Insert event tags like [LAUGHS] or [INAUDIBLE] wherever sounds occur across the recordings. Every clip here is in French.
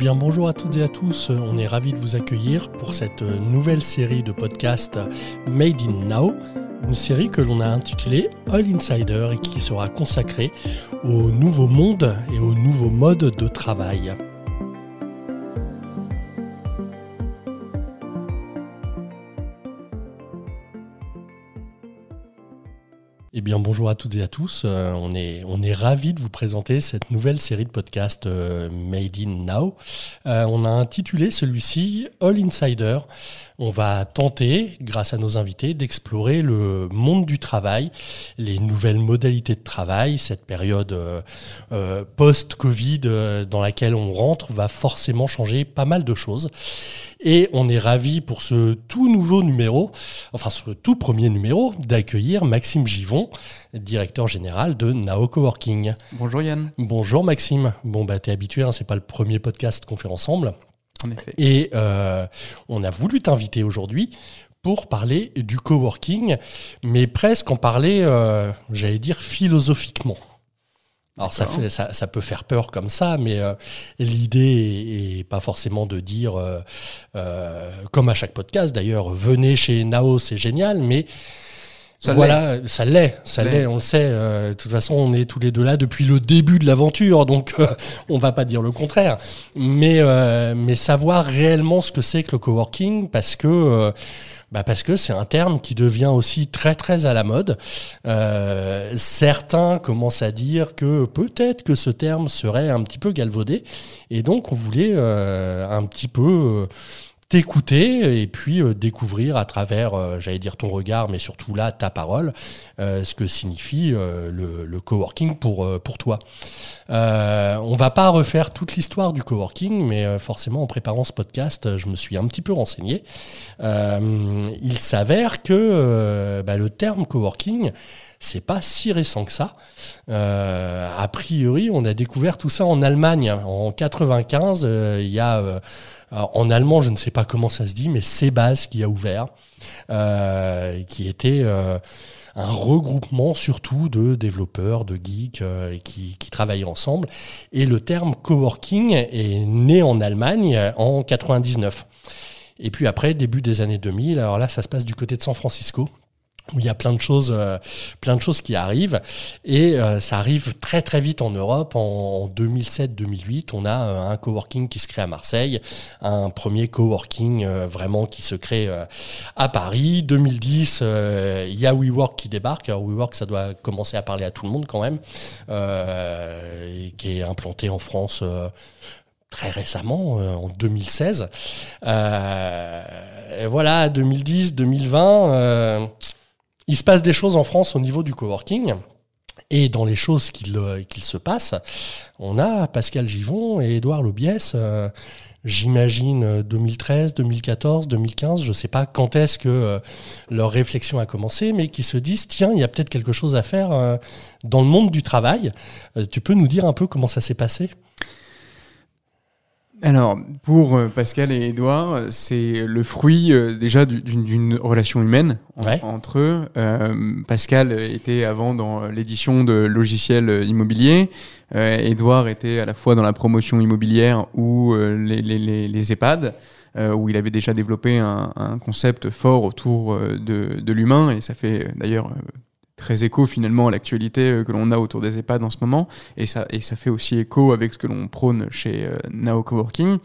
bien bonjour à toutes et à tous, on est ravis de vous accueillir pour cette nouvelle série de podcasts Made in Now, une série que l'on a intitulée All Insider et qui sera consacrée au nouveau monde et au nouveau mode de travail. Bonjour à toutes et à tous. Euh, on est, on ravis de vous présenter cette nouvelle série de podcasts euh, Made in Now. Euh, on a intitulé celui-ci All Insider. On va tenter, grâce à nos invités, d'explorer le monde du travail, les nouvelles modalités de travail. Cette période post-Covid dans laquelle on rentre va forcément changer pas mal de choses. Et on est ravi pour ce tout nouveau numéro, enfin ce tout premier numéro, d'accueillir Maxime Givon, directeur général de Nao Coworking. Bonjour Yann. Bonjour Maxime. Bon bah t'es habitué, hein, c'est pas le premier podcast qu'on fait ensemble. En effet. Et euh, on a voulu t'inviter aujourd'hui pour parler du coworking, mais presque en parler, euh, j'allais dire, philosophiquement. Alors ça, fait, ça, ça, peut faire peur comme ça, mais euh, l'idée est, pas forcément de dire, euh, euh, comme à chaque podcast d'ailleurs, venez chez Nao, c'est génial, mais ça voilà, ça l'est, ça l'est, on le sait. de toute façon, on est tous les deux là depuis le début de l'aventure, donc on va pas dire le contraire. Mais, mais savoir réellement ce que c'est que le coworking, parce que bah parce que c'est un terme qui devient aussi très très à la mode. Euh, certains commencent à dire que peut-être que ce terme serait un petit peu galvaudé, et donc on voulait euh, un petit peu euh, t'écouter et puis euh, découvrir à travers, euh, j'allais dire ton regard, mais surtout là ta parole, euh, ce que signifie le, le, coworking pour, pour toi. on va pas refaire toute l'histoire du coworking, mais forcément en préparant ce podcast, je me suis un petit peu renseigné. il s'avère que bah, le terme coworking, c'est pas si récent que ça. a priori, on a découvert tout ça en Allemagne. En 95, il y a en allemand, je ne sais pas comment ça se dit, mais Sebas qui a ouvert, euh, qui était euh, un regroupement surtout de développeurs, de geeks euh, qui, qui travaillaient ensemble. Et le terme coworking est né en Allemagne en 99. Et puis après, début des années 2000, alors là, ça se passe du côté de San Francisco où il y a plein de choses, euh, plein de choses qui arrivent et euh, ça arrive très très vite en Europe. En, 2007-2008, on a euh, un coworking qui se crée à Marseille, un premier coworking vraiment qui se crée à Paris. 2010, il y a WeWork qui débarque. WeWork, ça doit commencer à parler à tout le monde quand même, et qui est implanté en France très récemment, en 2016. voilà, 2010, 2020 il se passe des choses en France au niveau du coworking. Et dans les choses qu'il euh, se passe, on a Pascal Givon et Édouard Lobiès, euh, j'imagine 2013, 2014, 2015, je ne sais pas quand est-ce que euh, leur réflexion a commencé, mais qui se disent, tiens, il y a peut-être quelque chose à faire dans le monde du travail. tu peux nous dire un peu comment ça s'est passé? Alors, pour euh, Pascal et Edouard, c'est le fruit euh, déjà d'une relation humaine entre eux. Euh, Pascal était avant dans l'édition de logiciels immobiliers. Edouard était à la fois dans la promotion immobilière ou les, les, les, EHPAD. où il avait déjà développé un, un concept fort autour de, de l'humain, et ça fait d'ailleurs très écho finalement à l'actualité euh, que l'on a autour des EHPAD en ce moment, et ça, et ça fait aussi écho avec ce que l'on prône chez euh, Nao Coworking.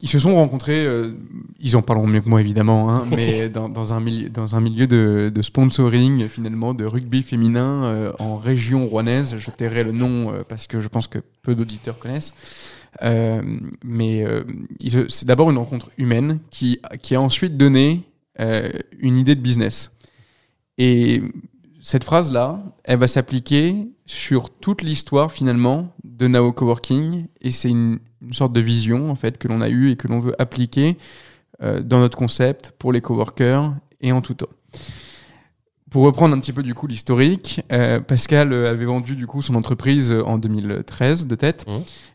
Ils se sont rencontrés, euh, ils en parleront mieux que moi évidemment, hein, [LAUGHS] mais dans, dans, un milieu, dans un milieu de, de sponsoring finalement, de rugby féminin en région rouennaise. Je tairai le nom parce que je pense que peu d'auditeurs connaissent. mais c'est d'abord une rencontre humaine qui, qui a ensuite donné une idée de business. Et cette phrase-là, elle va s'appliquer sur toute l'histoire finalement de Nao Coworking et c'est une, sorte de vision en fait que l'on a eue et que l'on veut appliquer euh, dans notre concept pour les coworkers et en tout temps. Pour reprendre un petit peu du coup l'historique, euh, Pascal avait vendu du coup son entreprise en 2013 de tête mmh.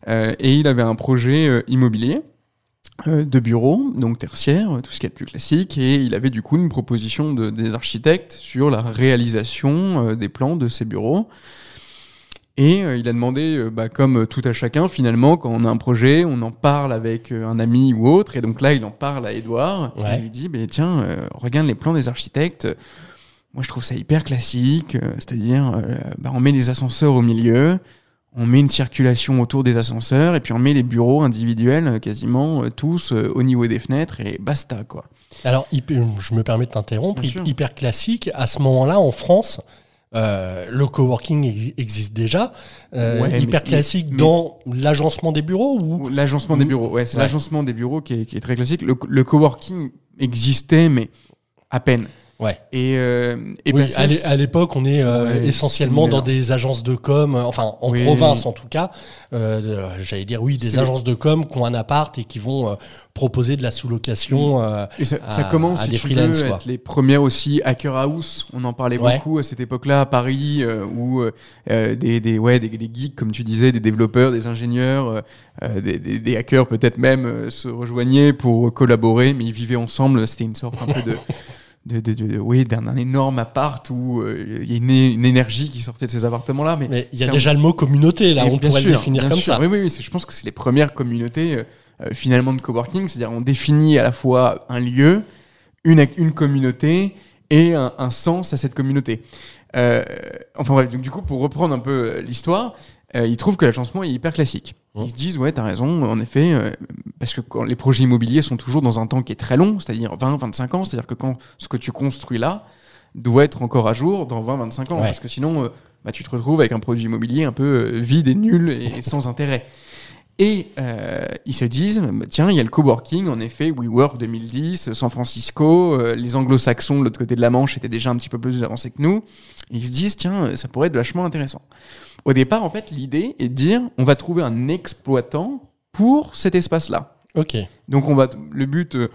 euh, et il avait un projet immobilier euh, de bureaux, donc tertiaire, tout ce qui est plus classique, et il avait du coup une proposition de, des architectes sur la réalisation euh, des plans de ces bureaux. Et il a demandé, bah, comme tout à chacun, finalement, quand on a un projet, on en parle avec un ami ou autre. Et donc là, il en parle à Edouard. Il lui dit, bah, tiens, regarde les plans des architectes. Moi, je trouve ça hyper classique. C'est-à-dire, bah, on met les ascenseurs au milieu on met une circulation autour des ascenseurs et puis on met les bureaux individuels euh, quasiment euh, tous euh, au niveau des fenêtres et basta quoi. Alors je me permets de t'interrompre, hyper classique, à ce moment-là en France, le coworking existe déjà. hyper classique dans l'agencement des bureaux ou L'agencement des bureaux, ouais, c'est l'agencement des bureaux qui est, très classique. le, coworking existait, mais à peine. Ouais. Et, euh, et oui, à l'époque, on est euh, essentiellement dans des agences de com, euh, enfin en province en tout cas. Euh, J'allais dire oui, des agences de com qui ont un appart et qui vont euh, proposer de la sous-location. et ça, ça commence, à des tu veux, être les premières aussi hacker house. On en parlait beaucoup à cette époque-là à Paris, où des, des, ouais, des, des, geeks, comme tu disais, des développeurs, des ingénieurs, des, des, des, hackers peut-être même se rejoignaient pour collaborer, mais ils vivaient ensemble. C'était une sorte un peu de [LAUGHS] de, oui, d'un énorme appart où euh, il y a une, énergie qui sortait de ces appartements-là. Mais il y a déjà le mot communauté, là, on pourrait le définir comme ça. Oui, oui, oui je pense que c'est les premières communautés euh, euh, finalement de coworking, c'est-à-dire on définit à la fois un lieu, une, une communauté et un, sens à cette communauté. enfin bref, donc, du coup, pour reprendre un peu l'histoire, ils trouvent que l'agencement est hyper classique. Ils mmh. se disent, ouais, t'as raison, en effet, euh, parce que quand les projets immobiliers sont toujours dans un temps qui est très long, c'est-à-dire 20, 25 ans, c'est-à-dire que quand ce que tu construis là doit être encore à jour dans 20, 25 ans, parce que sinon, euh, bah, tu te retrouves avec un produit immobilier un peu euh, vide et nul et [LAUGHS] sans intérêt. Et ils se disent, bah, tiens, il y a le coworking, en effet, WeWork 2010, San Francisco, les anglo-saxons de l'autre côté de la Manche étaient déjà un petit peu plus avancés que nous. Et ils se disent, tiens, ça pourrait être vachement intéressant. Au départ, en fait, l'idée est de dire on va trouver un exploitant pour cet espace-là. Ok. Donc, on va, le but, euh,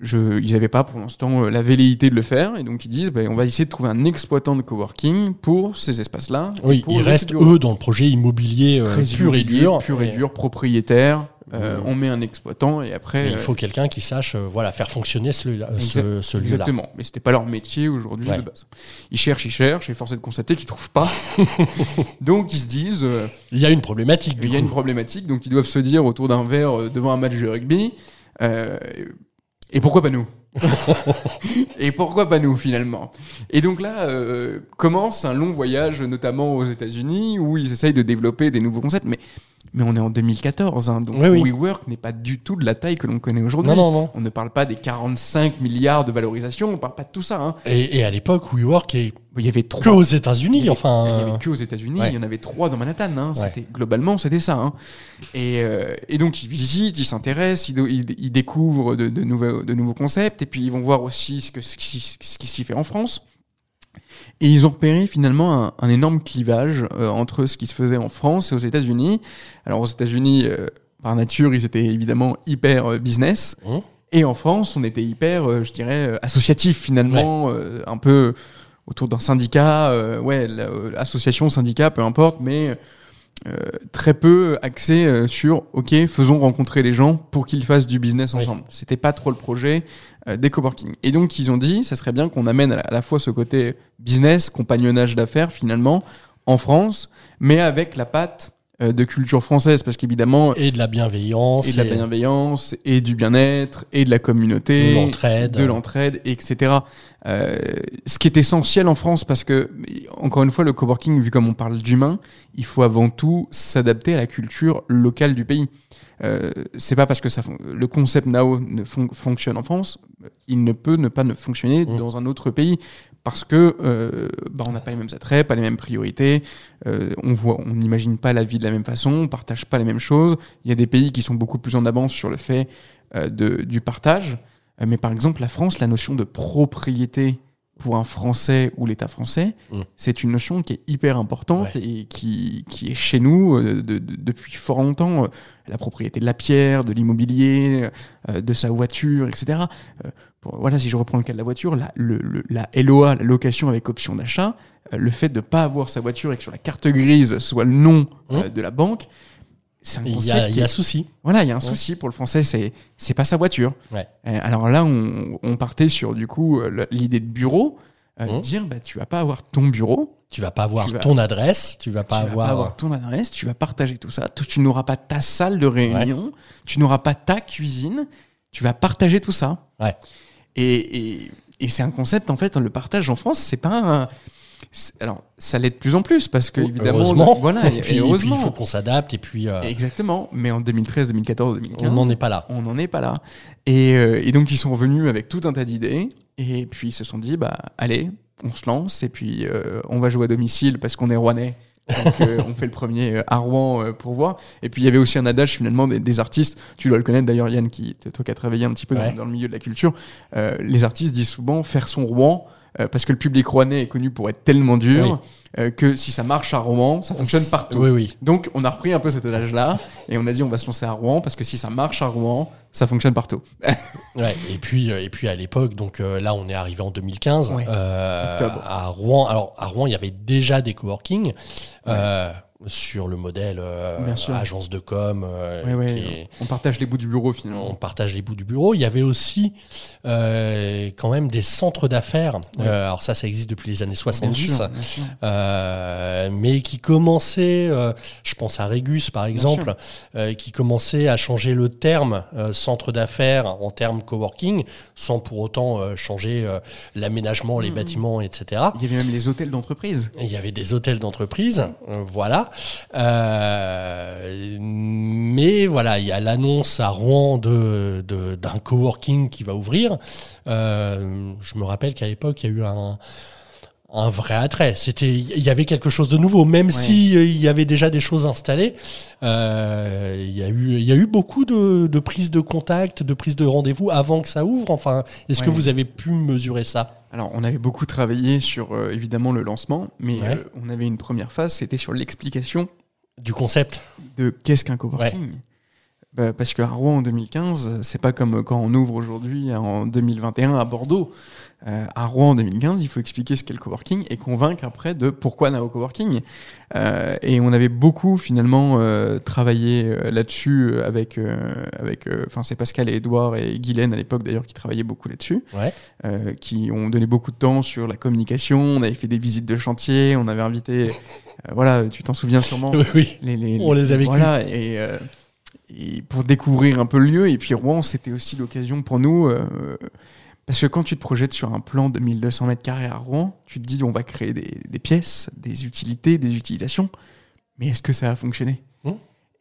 je, ils n'avaient pas pour l'instant euh, la velléité de le faire, et donc ils disent ben, on va essayer de trouver un exploitant de coworking pour ces espaces-là. Oui, ils restent eux dans le projet immobilier euh, pur et dur. Pur et dur, propriétaire. Euh, on met un exploitant et après. il faut quelqu'un qui sache voilà, faire fonctionner ce, lieu-là. Exactement, mais c'était pas leur métier aujourd'hui de base. Ils cherchent, ils cherchent, et force est de constater qu'ils trouvent pas. [LAUGHS] donc ils se disent. il y a une problématique. Il y a une problématique, donc ils doivent se dire autour d'un verre devant un match de rugby. Et pourquoi pas nous? [LAUGHS] Et pourquoi pas nous finalement? Et donc là euh, commence un long voyage, notamment aux États-Unis, où ils essayent de développer des nouveaux concepts. Mais mais on est en 2014, hein, donc WeWork n'est pas du tout de la taille que l'on connaît aujourd'hui. On ne parle pas des 45 milliards de valorisation, on ne parle pas de tout ça. Hein. Et, à l'époque, WeWork est il y avait trois. que aux États-Unis, enfin. Il y avait que aux États-Unis, il y en avait trois dans Manhattan. Hein. C'était globalement, c'était ça. Hein. Et, euh, et, donc ils visitent, ils s'intéressent, ils, ils, découvrent de, de, nouveaux, de nouveaux concepts, et puis ils vont voir aussi ce, que, ce qui, ce qui s'y fait en France. Et ils ont repéré finalement un, énorme clivage euh, entre ce qui se faisait en France et aux États-Unis. Alors aux États-Unis, euh, par nature, ils étaient évidemment hyper euh, business. Mmh. Et en France, on était hyper, je dirais, associatif finalement, un peu autour d'un syndicat, ouais, l'association, syndicat, peu importe, mais très peu axé sur ok faisons rencontrer les gens pour qu'ils fassent du business ensemble c'était pas trop le projet euh, des coworking. Et donc ils ont dit, ça serait bien qu'on amène à la fois ce côté business, compagnonnage d'affaires finalement, en France, mais avec la patte euh, de culture française parce qu'évidemment et de la bienveillance et de la bienveillance et du bien-être et de la communauté de l'entraide. de l'entraide etc euh, ce qui est essentiel en France parce que encore une fois le coworking vu comme on parle d'humain il faut avant tout s'adapter à la culture locale du pays. Euh, c'est pas parce que ça, le concept Nao ne fonctionne en France, il ne peut ne pas ne fonctionner mmh. dans un autre pays parce que euh, bah, on n'a pas les mêmes attraits, pas les mêmes priorités, euh, on voit, on n'imagine pas la vie de la même façon, on partage pas les mêmes choses. Il y a des pays qui sont beaucoup plus en avance sur le fait euh, de, du partage, mais par exemple la France, la notion de propriété pour un Français ou l'État français, mmh. c'est une notion qui est hyper importante et qui, qui, est chez nous de, depuis fort longtemps. La propriété de la pierre, de l'immobilier, de sa voiture, etc. voilà, si je reprends le cas de la voiture, la, le, la LOA, la location avec option d'achat, le fait de ne pas avoir sa voiture et que sur la carte grise soit le nom mmh. de la banque, il y a, un souci. Voilà, il y a un souci pour le français, c'est c'est pas sa voiture. Ouais. alors là, on, on, partait sur du coup l'idée de bureau. mmh. dire bah, tu vas pas avoir ton bureau. Tu vas pas avoir ton adresse, tu vas pas tu avoir. Vas pas avoir ton adresse, tu vas partager tout ça. Tu n'auras pas ta salle de réunion, tu n'auras pas ta cuisine, tu vas partager tout ça. Ouais. Et, et, et c'est un concept, en fait, le partage en France, c'est pas un alors, ça l'est de plus en plus parce que évidemment, heureusement. voilà, et, puis, heureusement. il faut qu'on s'adapte et puis. Euh, Exactement. Mais en 2013, 2014, 2015, on n'en est pas là. On n'en est pas là. Et, euh, et, donc ils sont revenus avec tout un tas d'idées et puis ils se sont dit bah allez, on se lance et puis euh, on va jouer à domicile parce qu'on est rouennais. Donc, on fait le premier à Rouen pour voir. Et puis il y avait aussi un adage finalement des, artistes. Tu dois le connaître d'ailleurs, Yann, qui toi qui as travaillé un petit peu dans, dans, le milieu de la culture. les artistes disent souvent faire son Rouen euh, parce que le public rouennais est connu pour être tellement dur euh, que si ça marche à Rouen, ça fonctionne partout. Oui, oui. Donc on a repris un peu cet adage-là et on a dit on va se lancer à Rouen parce que si ça marche à Rouen, ça fonctionne partout. [LAUGHS] ouais, et puis euh, et puis à l'époque, donc là on est arrivé en 2015 à Rouen. Alors à Rouen, il y avait déjà des coworking sur le modèle euh, agence de com. Euh, on partage les bouts du bureau finalement. On partage les bouts du bureau. Il y avait aussi euh, quand même des centres d'affaires. alors ça, ça existe depuis les années 70, mais qui commençaient, je pense à Régus par exemple, qui commençait à changer le terme centre d'affaires en termes coworking, sans pour autant changer l'aménagement, les mmh. bâtiments, etc. Il y avait même les hôtels d'entreprise. Il y avait des hôtels d'entreprise, voilà. Euh, mais voilà, il y a l'annonce à Rouen de, d'un coworking qui va ouvrir. Euh, je me rappelle qu'à l'époque, il y a eu un, un vrai attrait. C'était, il y avait quelque chose de nouveau, même si euh, il y avait déjà des choses installées. Euh, il y a eu, il y a eu beaucoup de, de prises de contact, de prises de rendez-vous avant que ça ouvre. Enfin, est-ce que vous avez pu mesurer ça? Alors, on avait beaucoup travaillé sur euh, évidemment le lancement, mais on avait une première phase, c'était sur l'explication du concept. de qu'est-ce qu'un coworking. Bah, parce qu'à Rouen en 2015, c'est pas comme quand on ouvre aujourd'hui en 2021 à Bordeaux. Euh, à Rouen en 2015, il faut expliquer ce qu'est le coworking et convaincre après de pourquoi Nao Coworking. Euh, et on avait beaucoup finalement euh, travaillé là-dessus avec, avec, enfin c'est Pascal et Edouard et Guylaine à l'époque d'ailleurs qui travaillaient beaucoup là-dessus, ouais. qui ont donné beaucoup de temps sur la communication. On avait fait des visites de chantier, on avait invité, voilà, tu t'en souviens sûrement. [LAUGHS] oui, les, les, on les avait Voilà et et pour découvrir un peu le lieu. Et puis Rouen, c'était aussi l'occasion pour nous, euh, parce que quand tu te projettes sur un plan de 1200 mètres carrés à Rouen, tu te dis on va créer des, des pièces, des utilités, des utilisations, mais est-ce que ça va fonctionner mmh.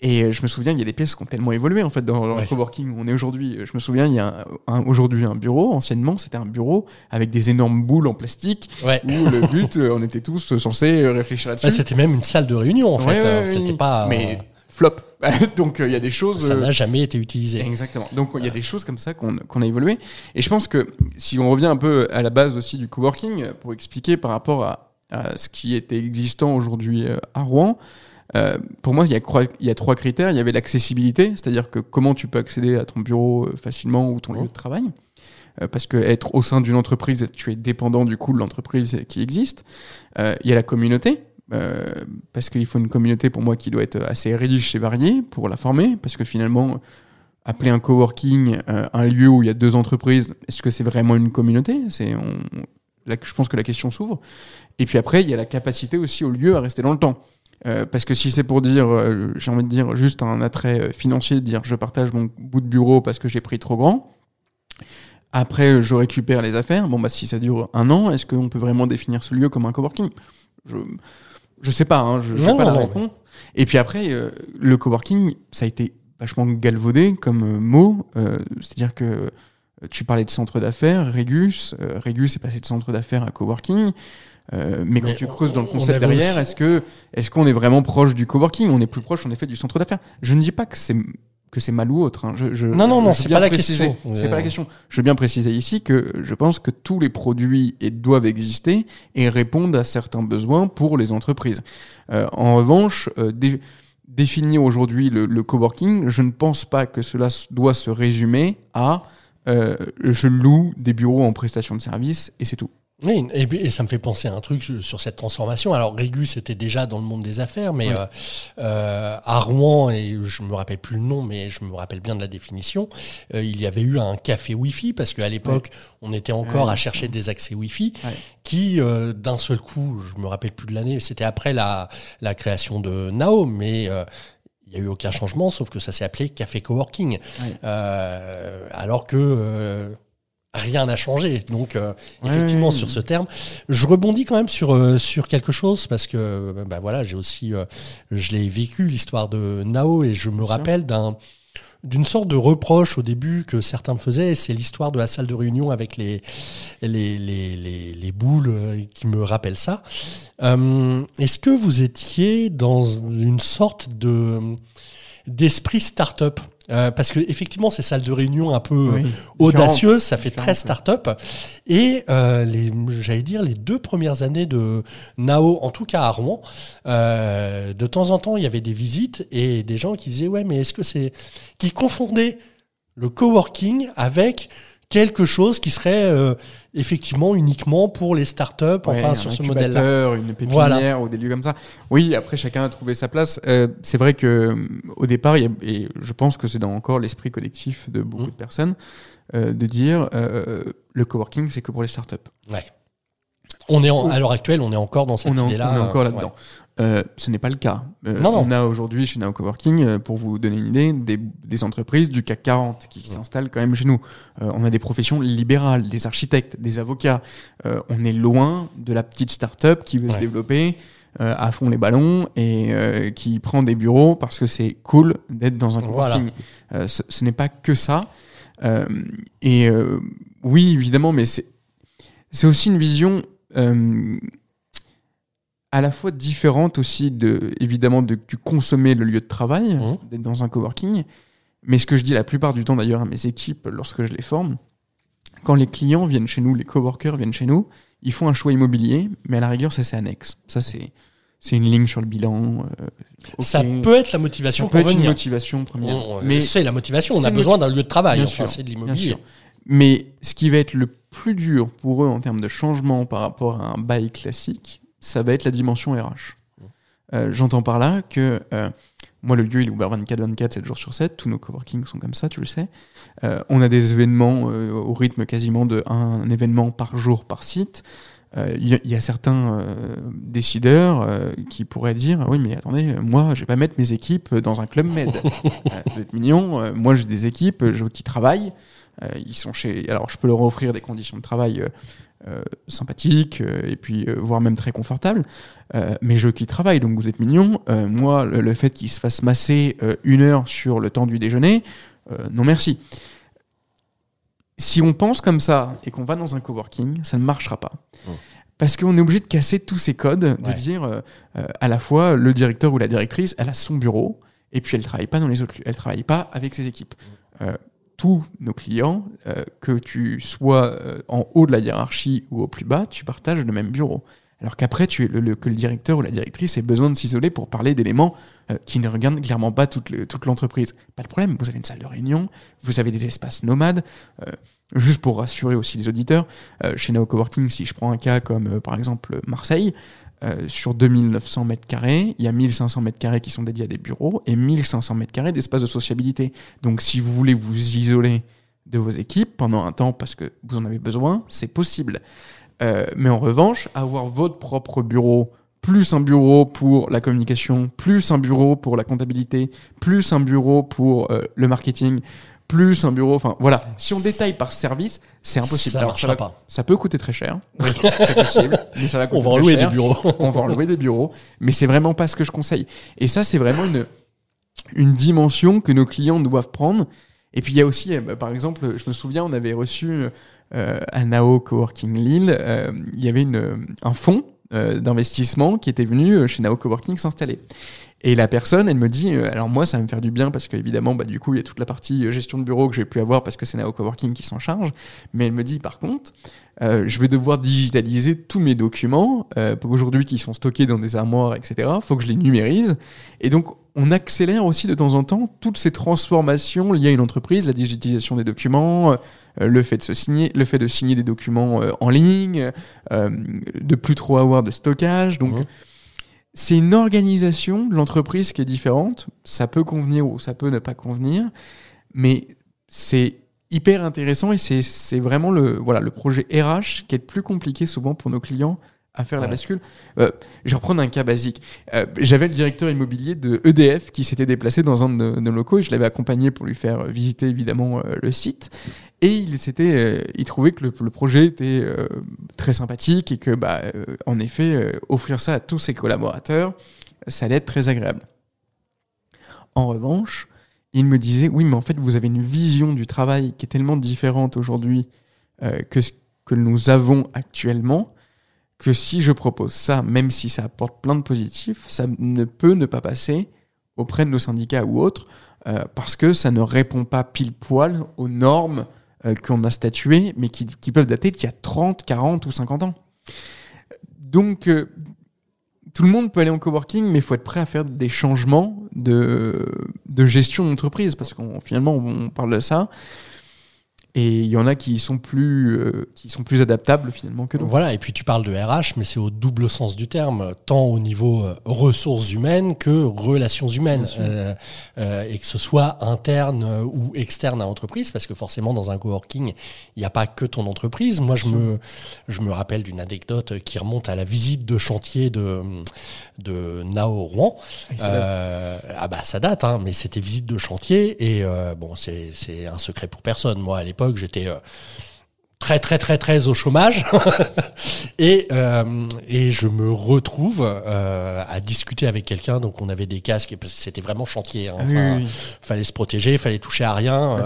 Et euh, je me souviens, il y a des pièces qui ont tellement évolué en fait dans, le coworking où on est aujourd'hui. Je me souviens, il y a aujourd'hui un bureau. Anciennement, c'était un bureau avec des énormes boules en plastique où le but, euh, on était tous censés réfléchir là-dessus. c'était même une salle de réunion en fait. c'était pas. Mais flop. [LAUGHS] Donc euh, il y a des choses. Ça n'a euh, jamais été utilisé. Exactement. Donc il y a des choses comme ça qu'on a évolué. Et je pense que si on revient un peu à la base aussi du coworking, pour expliquer par rapport à, ce qui était existant aujourd'hui euh, à Rouen, pour moi, il y, a, il y a trois critères. Il y avait l'accessibilité, c'est-à-dire que comment tu peux accéder à ton bureau facilement ou ton lieu de travail. parce que être au sein d'une entreprise, tu es dépendant du coup de l'entreprise qui existe. il y a la communauté, euh, parce qu'il faut une communauté pour moi qui doit être assez riche et variée pour la former, parce que finalement, appeler un coworking euh, un lieu où il y a deux entreprises, est-ce que c'est vraiment une communauté? C'est je pense que la question s'ouvre. Et puis après, il y a la capacité aussi au lieu à rester dans le temps. Euh, parce que si c'est pour dire, j'ai envie de dire juste un attrait financier, de dire je partage mon bout de bureau parce que j'ai pris trop grand, après je récupère les affaires, bon bah si ça dure un an, est-ce qu'on peut vraiment définir ce lieu comme un coworking? Je sais pas, hein, je n'ai pas la réponse. Et puis après, euh, le coworking, ça a été vachement galvaudé comme euh, mot. Euh, c'est-à-dire que tu parlais de centre d'affaires, Régus. Régus est passé de centre d'affaires à coworking. mais quand tu creuses dans le concept derrière, est-ce que est-ce qu'on est vraiment proche du coworking? On est plus proche en effet du centre d'affaires. Je ne dis pas que c'est que c'est mal ou autre. Hein. Je, non, non, non, c'est pas la question. C'est pas la question. Je veux bien préciser ici que je pense que tous les produits doivent exister et répondent à certains besoins pour les entreprises. Euh, en revanche, euh, définir aujourd'hui le, coworking, je ne pense pas que cela doit se résumer à euh, je loue des bureaux en prestation de service et c'est tout. Oui, et, ça me fait penser à un truc sur cette transformation. Alors, Régus c'était déjà dans le monde des affaires, mais euh, euh, à Rouen, et je me rappelle plus le nom, mais je me rappelle bien de la définition, euh, il y avait eu un café Wi-Fi, parce qu'à l'époque, on était encore à chercher des accès Wi-Fi, qui, d'un seul coup, je me rappelle plus de l'année, c'était après la, la création de Nao, mais il n'y a eu aucun changement, sauf que ça s'est appelé Café Coworking. alors que rien n'a changé. Donc, euh, effectivement, sur ce terme, je rebondis quand même sur, euh, sur quelque chose parce que, euh, bah voilà, j'ai aussi, je l'ai vécu, l'histoire de Nao, et je me rappelle d'un d'une sorte de reproche au début que certains me faisaient, c'est l'histoire de la salle de réunion avec les, les, les, les, les boules qui me rappellent ça. Est-ce que vous étiez dans une sorte de d'esprit start-up? Euh, parce que effectivement, ces salles de réunion un peu euh, audacieuses, ça fait très start-up. Et euh, les, j'allais dire, les deux premières années de Nao, en tout cas à Rouen, euh, de temps en temps, il y avait des visites et des gens qui disaient ouais, mais est-ce que c'est qui confondaient le coworking avec quelque chose qui serait euh, effectivement uniquement pour les startups, enfin sur ce modèle-là. Une pépinière ou des lieux comme ça. Oui, après chacun a trouvé sa place. Euh, c'est vrai que euh, au départ, et je pense que c'est dans encore l'esprit collectif de beaucoup mmh. de personnes, de dire le coworking c'est que pour les startups. Ouais. On est à l'heure actuelle, on est encore dans cette idée-là. On est encore là-dedans. Euh, ce n'est pas le cas. Euh, on a aujourd'hui chez Now Coworking, euh, pour vous donner une idée, des, des entreprises du CAC 40 qui s'installent quand même chez nous. on a des professions libérales, des architectes, des avocats. on est loin de la petite start-up qui veut se développer à fond les ballons et qui prend des bureaux parce que c'est cool d'être dans un coworking. ce, ce n'est pas que ça. et oui, évidemment, mais c'est aussi une vision à la fois différente aussi de évidemment de tu consommer le lieu de travail, mmh. d'être dans un coworking. Mais ce que je dis la plupart du temps d'ailleurs à mes équipes lorsque je les forme, quand les clients viennent chez nous, les coworkers viennent chez nous, ils font un choix immobilier, mais à la rigueur ça c'est annexe. Ça c'est c'est une ligne sur le bilan. Euh, ça peut être la motivation ça peut être une motivation première. mais c'est la motivation. On a besoin d'un lieu de travail. Enfin, c'est de l'immobilier. Mais ce qui va être le plus dur pour eux en termes de changement par rapport à un bail classique, ça va être la dimension RH. Euh, j'entends par là que euh, moi, le lieu, il est ouvert 24-24, 7 jours sur 7. Tous nos coworking sont comme ça, tu le sais. Euh, on a des événements au rythme quasiment de un, événement par jour par site. Il y, a certains décideurs qui pourraient dire Oui, mais attendez, moi, je vais pas mettre mes équipes dans un club med. [LAUGHS] vous êtes mignon. moi, j'ai des équipes qui travaillent. Ils sont chez. Alors, je peux leur offrir des conditions de travail euh, euh, et puis euh, voire même très confortable. mais je qui travaille, donc vous êtes mignon. moi, le, fait qu'il se fasse masser une heure sur le temps du déjeuner, non merci. Si on pense comme ça et qu'on va dans un coworking, ça ne marchera pas. Mmh. Parce qu'on est obligé de casser tous ces codes, de dire à la fois le directeur ou la directrice, elle a son bureau, et puis elle travaille pas dans les autres elle travaille pas avec ses équipes. Mmh tous nos clients, euh, que tu sois euh, en haut de la hiérarchie ou au plus bas, tu partages le même bureau. Alors qu'après, tu le, que le directeur ou la directrice ait besoin de s'isoler pour parler d'éléments euh, qui ne regardent clairement pas toute, l'entreprise. Pas de problème, vous avez une salle de réunion, vous avez des espaces nomades. juste pour rassurer aussi les auditeurs, chez Neo Coworking, si je prends un cas comme par exemple Marseille, euh, sur 2900 mètres carrés, il y a 1500 mètres carrés qui sont dédiés à des bureaux et 1500 mètres carrés d'espace de sociabilité. Donc si vous voulez vous isoler de vos équipes pendant un temps parce que vous en avez besoin, c'est possible. Euh, mais en revanche, avoir votre propre bureau, plus un bureau pour la communication, plus un bureau pour la comptabilité, plus un bureau pour euh, le marketing, plus un bureau. Enfin, voilà. Si on détaille par service, c'est impossible. Ça, Alors, ça, pas. ça peut coûter très cher. [LAUGHS] c'est possible. Mais ça va coûter On va en louer des bureaux. [LAUGHS] on va en louer des bureaux. Mais c'est vraiment pas ce que je conseille. Et ça, c'est vraiment une, une dimension que nos clients doivent prendre. Et puis, il y a aussi, euh, par exemple, je me souviens, on avait reçu euh, à Nao Coworking Lille, euh, il y avait une, un fonds euh, d'investissement qui était venu chez Nao Coworking s'installer. Et la personne, elle me dit, euh, alors moi, ça va me faire du bien parce qu'évidemment, bah, du coup, il y a toute la partie euh, gestion de bureau que j'ai pu avoir parce que c'est Nao Coworking qui s'en charge. Mais elle me dit, par contre, euh, je vais devoir digitaliser tous mes documents, euh, aujourd'hui qui sont stockés dans des armoires, etc. faut que je les numérise. Et donc, on accélère aussi de temps en temps toutes ces transformations liées à une entreprise, la digitalisation des documents, euh, le fait de se signer, le fait de signer des documents euh, en ligne, euh, de plus trop avoir de stockage. Donc, mmh. c'est une organisation de l'entreprise qui est différente. Ça peut convenir ou ça peut ne pas convenir, mais c'est hyper intéressant et c'est vraiment le, voilà, le projet RH qui est le plus compliqué souvent pour nos clients à faire la bascule. Euh, je vais reprendre un cas basique. Euh, j'avais le directeur immobilier de EDF qui s'était déplacé dans un de nos locaux et je l'avais accompagné pour lui faire visiter évidemment euh, le site. Et il, s'était, il trouvait que le, projet était très sympathique et que, bah, en effet, offrir ça à tous ses collaborateurs, ça allait être très agréable. En revanche, il me disait, oui, mais en fait, vous avez une vision du travail qui est tellement différente aujourd'hui que ce que nous avons actuellement que si je propose ça, même si ça apporte plein de positifs, ça ne peut ne pas passer auprès de nos syndicats ou autres, euh, parce que ça ne répond pas pile poil aux normes euh, qu'on a statuées, mais qui, peuvent dater d'il y a 30, 40 ou 50 ans. Donc, euh, tout le monde peut aller en coworking, mais il faut être prêt à faire des changements de, gestion d'entreprise, parce qu'on finalement, on parle de ça. Et il y en a qui sont plus, euh, qui sont plus adaptables finalement que d'autres. Voilà, et puis tu parles de RH, mais c'est au double sens du terme, tant au niveau euh, ressources humaines que relations humaines, euh, euh, et que ce soit interne ou externe à l'entreprise, parce que forcément dans un coworking, il n'y a pas que ton entreprise. Moi, je me, je me rappelle d'une anecdote qui remonte à la visite de chantier de, de Nao Rouen. Ah, ah bah ça date, hein, mais c'était visite de chantier, et bon, c'est un secret pour personne. Moi, à l'époque, j'étais euh, très très très très au chômage. [LAUGHS] Et, euh, et je me retrouve euh, à discuter avec quelqu'un. Donc on avait des casques parce que c'était vraiment chantier hein. enfin, fallait se protéger fallait toucher à rien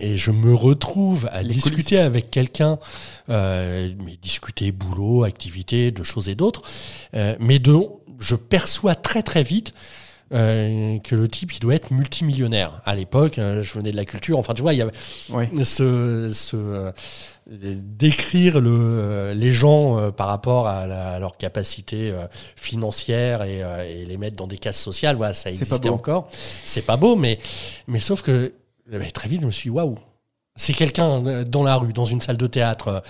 et je me retrouve à discuter avec quelqu'un mais discuter boulot activité de choses et d'autres. Mais dont je perçois très très vite euh, que le type il doit être multimillionnaire. À l'époque, euh, je venais de la culture. Enfin, tu vois, il y avait ce, ce euh, décrire le, les gens par rapport à, leur capacité financière et, et, les mettre dans des cases sociales. Voilà, ça existait encore. C'est pas beau, mais mais sauf que très vite, je me suis dit, waouh. C'est quelqu'un dans la rue, dans une salle de théâtre,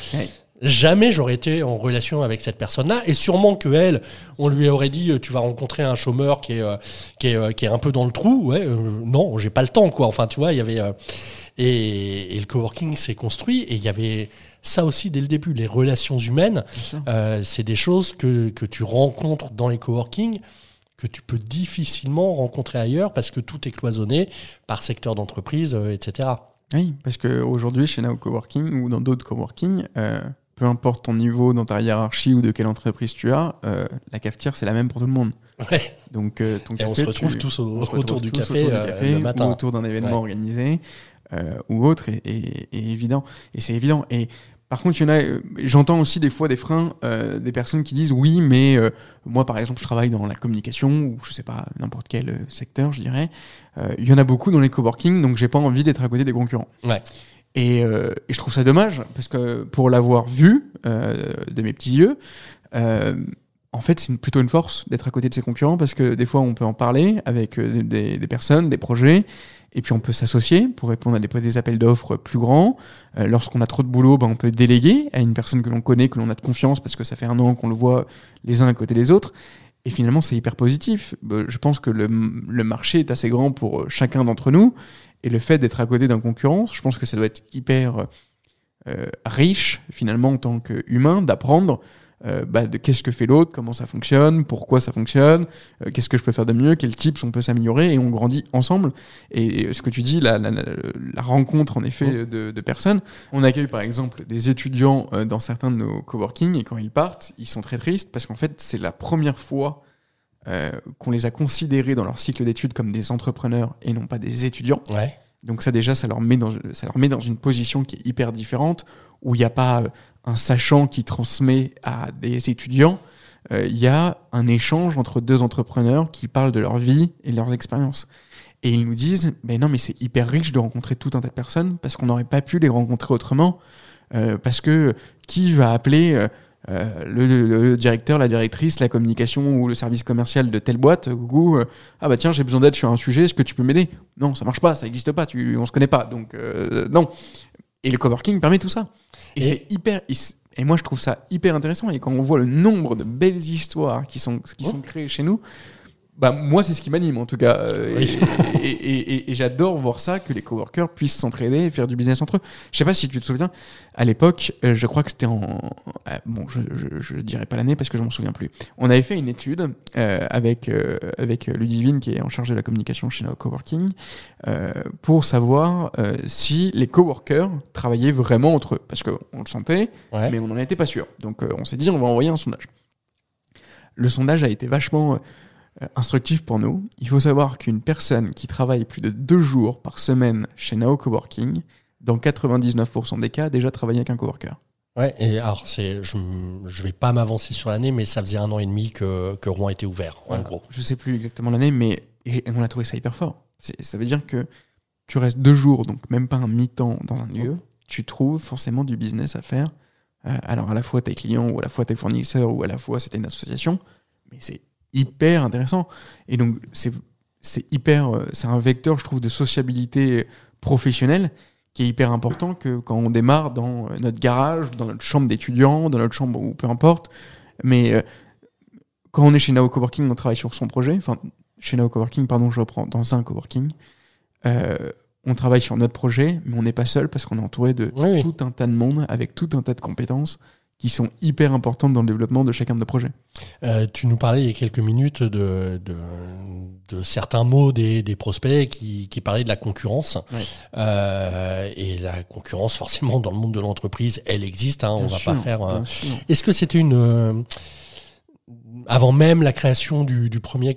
jamais j'aurais été en relation avec cette personne-là. Et sûrement que elle, on lui aurait dit, euh, tu vas rencontrer un chômeur qui est, euh, qui est, euh, qui est un peu dans le trou. Ouais, non, j'ai pas le temps, quoi. Enfin, tu vois, il y avait. et, le coworking s'est construit et il y avait ça aussi dès le début. Les relations humaines, c'est des choses que, que tu rencontres dans les coworking que tu peux difficilement rencontrer ailleurs parce que tout est cloisonné par secteur d'entreprise, etc. Oui, parce qu'aujourd'hui, chez Now Coworking ou dans d'autres coworking, peu importe ton niveau dans ta hiérarchie ou de quelle entreprise tu as, euh, la cafetière, c'est la même pour tout le monde. Ouais. Donc, euh, ton café, on se retrouve tous autour, du café, autour euh, le matin. Ou autour d'un événement organisé ou autre, et, évident. Et c'est évident. Et par contre, il y en a, j'entends aussi des fois des freins, des personnes qui disent oui, mais moi, par exemple, je travaille dans la communication ou je sais pas n'importe quel secteur, je dirais. Il y en a beaucoup dans les coworking, donc j'ai pas envie d'être à côté des concurrents. Ouais. Euh, et, je trouve ça dommage, parce que pour l'avoir vu euh, de mes petits yeux, euh, en fait, c'est plutôt une force d'être à côté de ses concurrents, parce que des fois, on peut en parler avec des, personnes, des projets, et puis on peut s'associer pour répondre à des, appels d'offres plus grands. Lorsqu'on a trop de boulot, ben, on peut déléguer à une personne que l'on connaît, que l'on a de confiance, parce que ça fait un an qu'on le voit les uns à côté des autres. Et finalement, c'est hyper positif. Je pense que le, marché est assez grand pour chacun d'entre nous. Et le fait d'être à côté d'un concurrent, je pense que ça doit être hyper euh, riche, finalement, en tant qu'humain, d'apprendre euh, bah, de qu'est-ce que fait l'autre, comment ça fonctionne, pourquoi ça fonctionne, euh, qu'est-ce que je peux faire de mieux, quels tips on peut s'améliorer, et on grandit ensemble. Et, ce que tu dis, la, rencontre, en effet, de, de, personnes. On accueille, par exemple, des étudiants dans certains de nos coworking, et quand ils partent, ils sont très tristes, parce qu'en fait, c'est la première fois euh, qu'on les a considérés dans leur cycle d'études comme des entrepreneurs et non pas des étudiants. Donc ça déjà, ça leur, met dans, ça leur met dans une position qui est hyper différente, où il n'y a pas euh, un sachant qui transmet à des étudiants, euh, il y a un échange entre deux entrepreneurs qui parlent de leur vie et de leurs expériences. Et ils nous disent, mais non, mais c'est hyper riche de rencontrer tout un tas de personnes parce qu'on n'aurait pas pu les rencontrer autrement. parce que qui va appeler le, directeur, la directrice, la communication ou le service commercial de telle boîte, Google, ah bah tiens, j'ai besoin d'aide sur un sujet, est-ce que tu peux m'aider? Non, ça marche pas, ça n'existe pas, tu, on se connaît pas, donc non. Et le coworking permet tout ça. Et, c'est hyper. Et moi, je trouve ça hyper intéressant. Et quand on voit le nombre de belles histoires qui sont, qui sont créées chez nous, bah, moi, c'est ce qui m'anime en tout cas. Euh, et, j'adore voir ça, que les coworkers puissent s'entraider et faire du business entre eux. Je sais pas si tu te souviens, à l'époque, euh, je crois que c'était en. Euh, bon, je, je, dirais pas l'année parce que je m'en souviens plus. On avait fait une étude avec, avec Ludivine, qui est en charge de la communication chez nos coworking, pour savoir si les coworkers travaillaient vraiment entre eux. Parce qu'on le sentait, mais on n'en était pas sûr. Donc on s'est dit, on va envoyer un sondage. Le sondage a été vachement euh, instructif pour nous. Il faut savoir qu'une personne qui travaille plus de deux jours par semaine chez Nao Coworking, dans 99% des cas, a déjà travaillé avec un coworker. Ouais, et alors c'est, je, je vais pas m'avancer sur l'année, mais ça faisait un an et demi que, que Rouen était ouvert, en gros. Je sais plus exactement l'année, mais on a trouvé ça hyper fort. Ça veut dire que tu restes deux jours, donc même pas un mi-temps dans un lieu, tu trouves forcément du business à faire. Euh, alors à la fois tes clients, ou à la fois tes fournisseurs, ou à la fois c'était une association, mais c'est hyper intéressant. Et donc, c'est, c'est hyper, euh, c'est un vecteur, je trouve, de sociabilité professionnelle qui est hyper important que quand on démarre dans euh, notre garage, dans notre chambre d'étudiant, dans notre chambre ou peu importe. Mais euh, quand on est chez Nao Coworking, on travaille sur son projet. Enfin, chez Nao Coworking, pardon, je reprends, dans un coworking. on travaille sur notre projet, mais on n'est pas seul parce qu'on est entouré de tout un tas de monde avec tout un tas de compétences qui sont hyper importantes dans le développement de chacun de nos projets. Euh, tu nous parlais il y a quelques minutes de, de, certains mots des, des prospects qui, qui, parlaient de la concurrence. Euh, et la concurrence, forcément, dans le monde de l'entreprise, elle existe. Hein, on va pas faire. Euh, est-ce que c'était une avant même la création du, du premier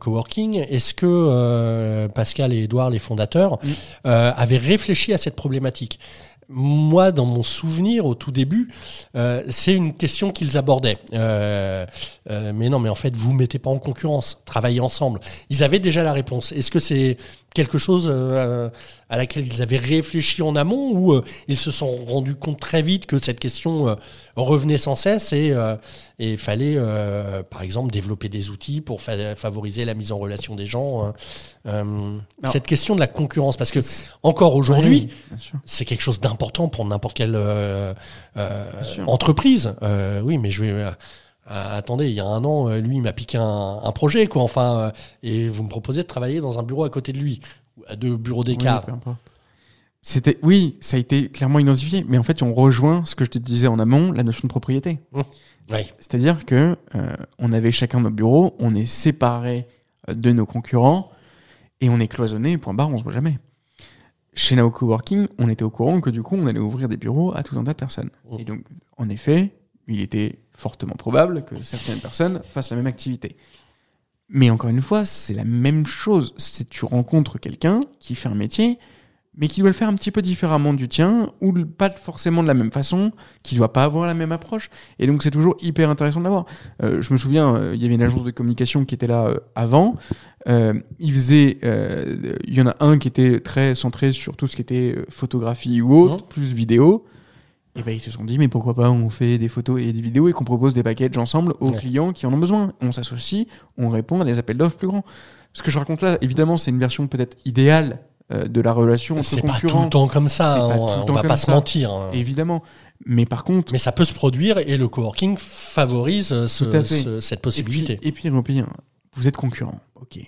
coworking, est-ce que Pascal et Edouard, les fondateurs, avaient réfléchi à cette problématique? Moi, dans mon souvenir au tout début, euh, c'est une question qu'ils abordaient. Euh, euh, mais non, mais en fait, vous mettez pas en concurrence, travaillez ensemble. Ils avaient déjà la réponse. Est-ce que c'est quelque chose euh, à laquelle ils avaient réfléchi en amont ou euh, ils se sont rendus compte très vite que cette question euh, revenait sans cesse et il fallait, par exemple, développer des outils pour favoriser la mise en relation des gens. cette question de la concurrence, parce que encore aujourd'hui, c'est quelque chose d'important pour n'importe quelle entreprise. oui, mais je vais euh, attendez, il y a un an, euh, lui, il m'a piqué un, projet, quoi. Enfin, euh, et vous me proposez de travailler dans un bureau à côté de lui, à deux bureaux d'écart. C'était, oui, ça a été clairement identifié, mais en fait, on rejoint ce que je te disais en amont, la notion de propriété. Mmh. C'est-à-dire que on avait chacun nos bureaux, on est séparés de nos concurrents et on est cloisonné. Point barre, on se voit jamais. Chez Nao Coworking, on était au courant que du coup, on allait ouvrir des bureaux à tout un tas de personnes. Mmh. Et donc, en effet, il était fortement probable que certaines personnes fassent la même activité. Mais encore une fois, c'est la même chose. C'est tu rencontres quelqu'un qui fait un métier, mais qui doit le faire un petit peu différemment du tien, ou pas forcément de la même façon, qui doit pas avoir la même approche. Et donc c'est toujours hyper intéressant de l'avoir. Euh, je me souviens, euh, il y avait une agence de communication qui était là euh, avant. il faisait, il y en a un qui était très centré sur tout ce qui était photographie ou autre, plus vidéo. Et ben ils se sont dit mais pourquoi pas on fait des photos et des vidéos et qu'on propose des packages ensemble aux clients qui en ont besoin. On s'associe, on répond à des appels d'offres plus grands. Ce que je raconte là, évidemment, c'est une version peut-être idéale euh, de la relation entre concurrents. C'est pas tout le temps comme ça, on, va pas se mentir. Hein. Évidemment. Mais par contre. Mais ça peut se produire et le coworking favorise euh, cette possibilité. Et puis, et puis, vous êtes concurrent, ok.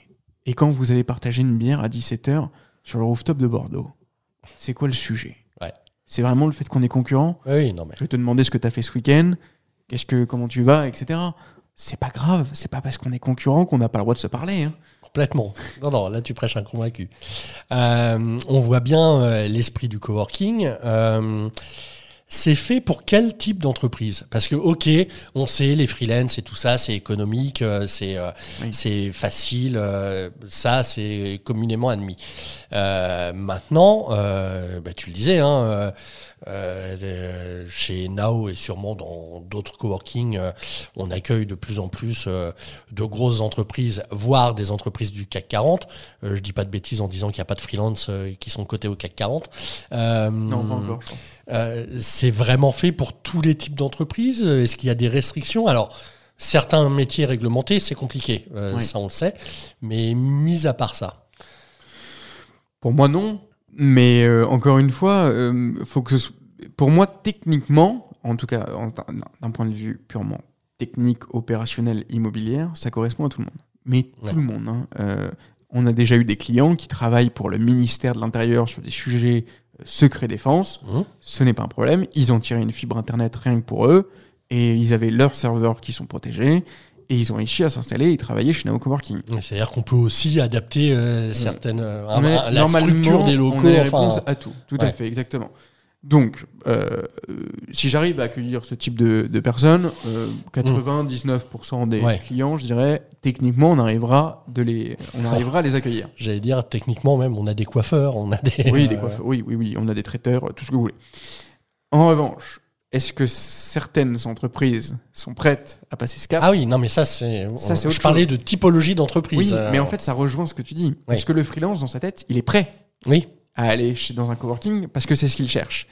Et quand vous allez partager une bière à 17h sur le rooftop de Bordeaux, c'est quoi le sujet? C'est vraiment le fait qu'on est concurrent. Oui, non mais. Je vais te demander ce que tu as fait ce week-end, qu'est-ce que, comment tu vas, etc. C'est pas grave, c'est pas parce qu'on est concurrent qu'on n'a pas le droit de se parler. Hein. Complètement. Non, non, là tu prêches un convaincu. Euh, on voit bien euh, l'esprit du coworking. Euh, c'est fait pour quel type d'entreprise? Parce que, ok, on sait, les freelances et tout ça, c'est économique, euh, c'est euh, c'est facile, euh, ça, c'est communément admis. maintenant, bah, tu le disais, hein, chez Nao et sûrement dans d'autres coworking, on accueille de plus en plus de grosses entreprises, voire des entreprises du CAC 40. je dis pas de bêtises en disant qu'il n'y a pas de freelance qui sont cotés au CAC 40. non, pas encore, c'est vraiment fait pour tous les types d'entreprises Est-ce qu'il y a des restrictions? Alors, certains métiers réglementés, c'est compliqué, ça on le sait, mais mis à part ça. Pour moi, non. Mais encore une fois, faut que pour moi, techniquement, en tout cas d'un point de vue purement technique, opérationnel, immobilière, ça correspond à tout le monde. Mais tout le monde. Hein. Euh, on a déjà eu des clients qui travaillent pour le ministère de l'Intérieur sur des sujets euh, secret défense. Mmh. Ce n'est pas un problème. Ils ont tiré une fibre Internet rien que pour eux. Et ils avaient leurs serveurs qui sont protégés. Et ils ont réussi à s'installer et travailler chez Nao Coworking. C'est-à-dire qu'on peut aussi adapter euh, certaines, la structure des locaux. On a enfin... à tout. Tout à fait, exactement. Donc, euh, si j'arrive à accueillir ce type de, personnes, 99% euh, des clients, je dirais, techniquement, on arrivera, de les, on arrivera à les accueillir. J'allais dire, techniquement même, on a des coiffeurs, on a des... Oui, des euh, coiffeurs, oui, oui, oui, on a des traiteurs, tout ce que vous voulez. En revanche, est-ce que certaines entreprises sont prêtes à passer ce cap Ah oui, non, mais ça, c'est. Je parlais de typologie d'entreprise. Oui, mais en fait, ça rejoint ce que tu dis. Parce que le freelance, dans sa tête, il est prêt. Oui à aller chez, dans un coworking parce que c'est ce qu'ils cherchent.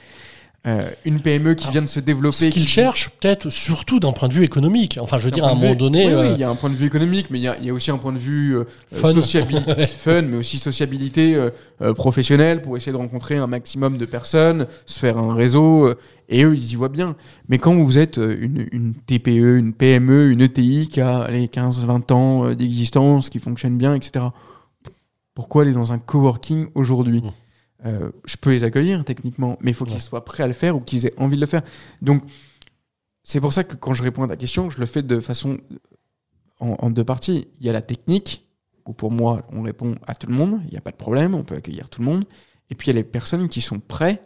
Euh, une PME qui vient de se développer. Ce qu'ils cherchent, peut-être surtout d'un point de vue économique. Enfin, je veux dire, à un moment donné. Oui, oui, euh, il y a un point de vue économique, mais il y a, y a, aussi un point de vue euh, fun. [LAUGHS] fun, mais aussi sociabilité professionnelle pour essayer de rencontrer un maximum de personnes, se faire un réseau. et eux, ils y voient bien. Mais quand vous êtes une, une TPE, une PME, une ETI qui a les 15-20 ans d'existence, qui fonctionne bien, etc., pourquoi aller dans un coworking aujourd'hui? Mmh. Euh, je peux les accueillir techniquement, mais il faut qu'ils soient prêts à le faire ou qu'ils aient envie de le faire. Donc, c'est pour ça que quand je réponds à ta question, je le fais de façon en, deux parties. Il y a la technique, où pour moi, on répond à tout le monde, il n'y a pas de problème, on peut accueillir tout le monde. Et puis, il y a les personnes qui sont prêtes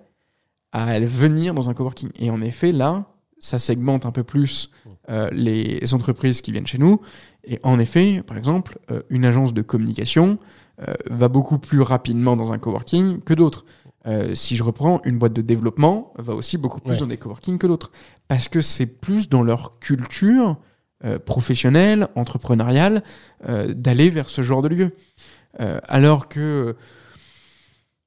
à venir dans un coworking. Et en effet, là, ça segmente un peu plus euh, les entreprises qui viennent chez nous. Et en effet, par exemple, euh, une agence de communication, euh, va beaucoup plus rapidement dans un coworking que d'autres. Euh, si je reprends, une boîte de développement va aussi beaucoup plus dans des coworking que d'autres. Parce que c'est plus dans leur culture euh, professionnelle, entrepreneuriale, d'aller vers ce genre de lieu. alors que,